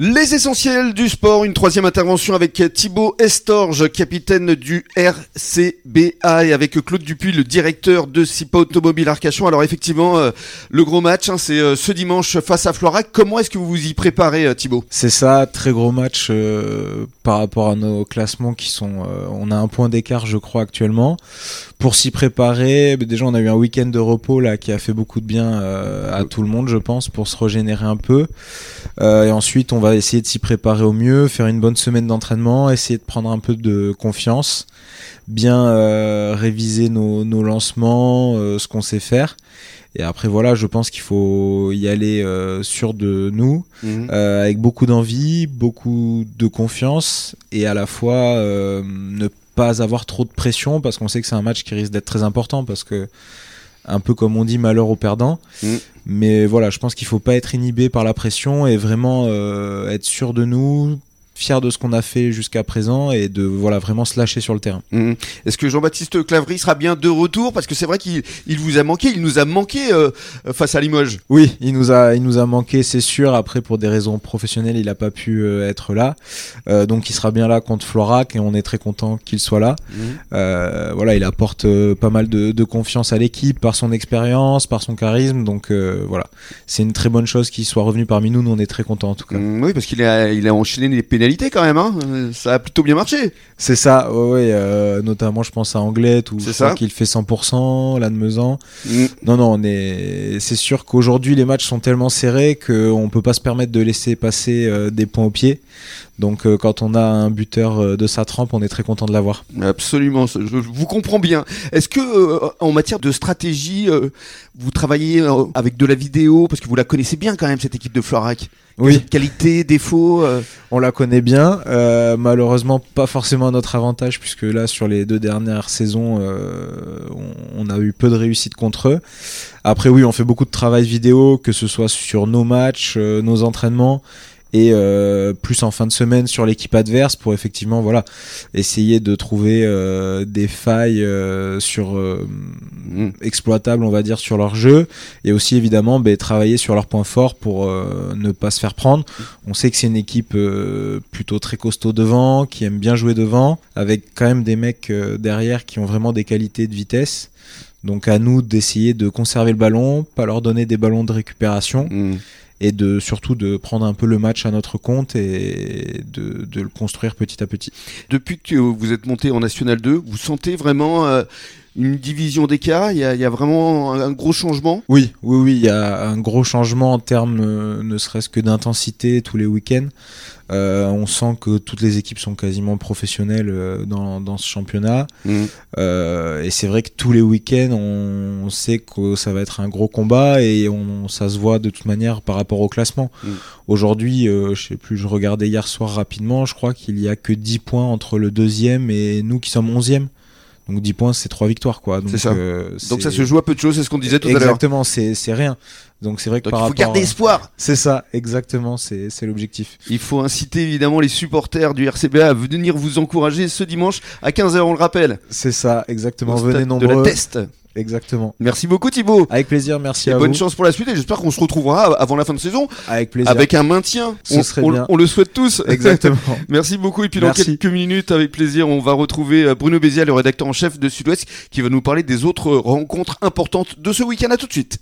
Les essentiels du sport, une troisième intervention avec Thibaut Estorge, capitaine du RCBA et avec Claude Dupuis, le directeur de SIPA Automobile Arcachon. Alors effectivement, euh, le gros match, hein, c'est euh, ce dimanche face à Florac. Comment est-ce que vous vous y préparez euh, Thibaut? C'est ça, très gros match par rapport à nos classements qui sont... on a un point d'écart je crois actuellement. Pour s'y préparer, bah, déjà on a eu un week-end de repos là qui a fait beaucoup de bien à tout le monde je pense pour se régénérer un peu. et ensuite on va essayer de s'y préparer au mieux, faire une bonne semaine d'entraînement, essayer de prendre un peu de confiance, bien euh, réviser nos, lancements, euh, ce qu'on sait faire. Et après voilà, je pense qu'il faut y aller euh, sûr de nous, mhm. avec beaucoup d'envie, beaucoup de confiance, et à la fois ne pas avoir trop de pression parce qu'on sait que c'est un match qui risque d'être très important parce que un peu comme on dit malheur aux perdants. Mm. Mais voilà, je pense qu'il faut pas être inhibé par la pression et vraiment euh, être sûr de nous, fier de ce qu'on a fait jusqu'à présent et de voilà vraiment se lâcher sur le terrain. Mmh. Est-ce que Jean-Baptiste Clavry sera bien de retour? Parce que c'est vrai qu'il il vous a manqué, il nous a manqué euh, face à Limoges. Oui, il nous a il nous a manqué, c'est sûr. Après pour des raisons professionnelles, il n'a pas pu euh, être là, euh, donc il sera bien là contre Florac et on est très content qu'il soit là. Mmh. voilà, il apporte pas mal de, de confiance à l'équipe par son expérience, par son charisme, donc voilà, c'est une très bonne chose qu'il soit revenu parmi nous. Nous on est très contents en tout cas. Mmh, oui, parce qu'il a il a enchaîné les pénalités quand même, hein. ça a plutôt bien marché. C'est ça, ouais, euh, notamment je pense à Anglette où je qu'il fait 100%, Lannemezan. Mm. Non, non, on est, c'est sûr qu'aujourd'hui les matchs sont tellement serrés qu'on peut pas se permettre de laisser passer euh, des points au pied. Donc euh, quand on a un buteur de sa trempe, on est très content de l'avoir. Absolument, je vous comprends bien. Est-ce que en matière de stratégie, vous travaillez avec de la vidéo parce que vous la connaissez bien quand même cette équipe de Florac? Oui. Qualité, défaut euh? On la connaît bien. Euh, malheureusement, pas forcément à notre avantage, puisque là, sur les deux dernières saisons, euh, on, a eu peu de réussite contre eux. Après, oui, on fait beaucoup de travail vidéo, que ce soit sur nos matchs, nos entraînements et euh, plus en fin de semaine sur l'équipe adverse pour effectivement voilà essayer de trouver euh, des failles euh, sur mm. exploitables on va dire sur leur jeu et aussi évidemment bah, travailler sur leurs points forts pour ne pas se faire prendre. On sait que c'est une équipe plutôt très costaud devant qui aime bien jouer devant avec quand même des mecs derrière qui ont vraiment des qualités de vitesse. Donc à nous d'essayer de conserver le ballon pas leur donner des ballons de récupération mm et de surtout de prendre un peu le match à notre compte et de, de le construire petit à petit. Depuis que vous êtes monté en National 2, vous sentez vraiment euh, une division d'écart il, y a vraiment un gros changement? Oui, oui, oui, il y a un gros changement en termes euh, ne serait-ce que d'intensité tous les week-ends. Euh, on sent que toutes les équipes sont quasiment professionnelles euh, dans, dans, ce championnat. Mm. Euh, et c'est vrai que tous les week-ends, on, sait que ça va être un gros combat et on, ça se voit de toute manière par rapport au classement. Mm. Aujourd'hui, je sais plus, je regardais hier soir rapidement, je crois qu'il y a que 10 points entre le deuxième et nous qui sommes onzième. Donc 10 points, c'est 3 victoires, quoi. Donc, ça. Donc ça se joue à peu de choses, c'est ce qu'on disait tout à l'heure. Exactement, c'est rien. Donc c'est vrai que par il faut garder espoir. C'est ça, exactement, c'est l'objectif. Il faut inciter évidemment les supporters du RCBA à venir vous encourager ce dimanche à 15h, on le rappelle. C'est ça, exactement. Venez nombreux. De la test. Exactement. Merci beaucoup Thibaut. Avec plaisir, merci et à bonne chance pour la suite et j'espère qu'on se retrouvera avant la fin de saison. Avec plaisir. Avec un maintien. Ce on, serait on, bien. on, le souhaite tous. Exactement. merci beaucoup et puis dans quelques minutes avec plaisir on va retrouver euh, Bruno Bézial, le rédacteur en chef de Sud-Ouest qui va nous parler des autres rencontres importantes de ce week-end. À tout de suite.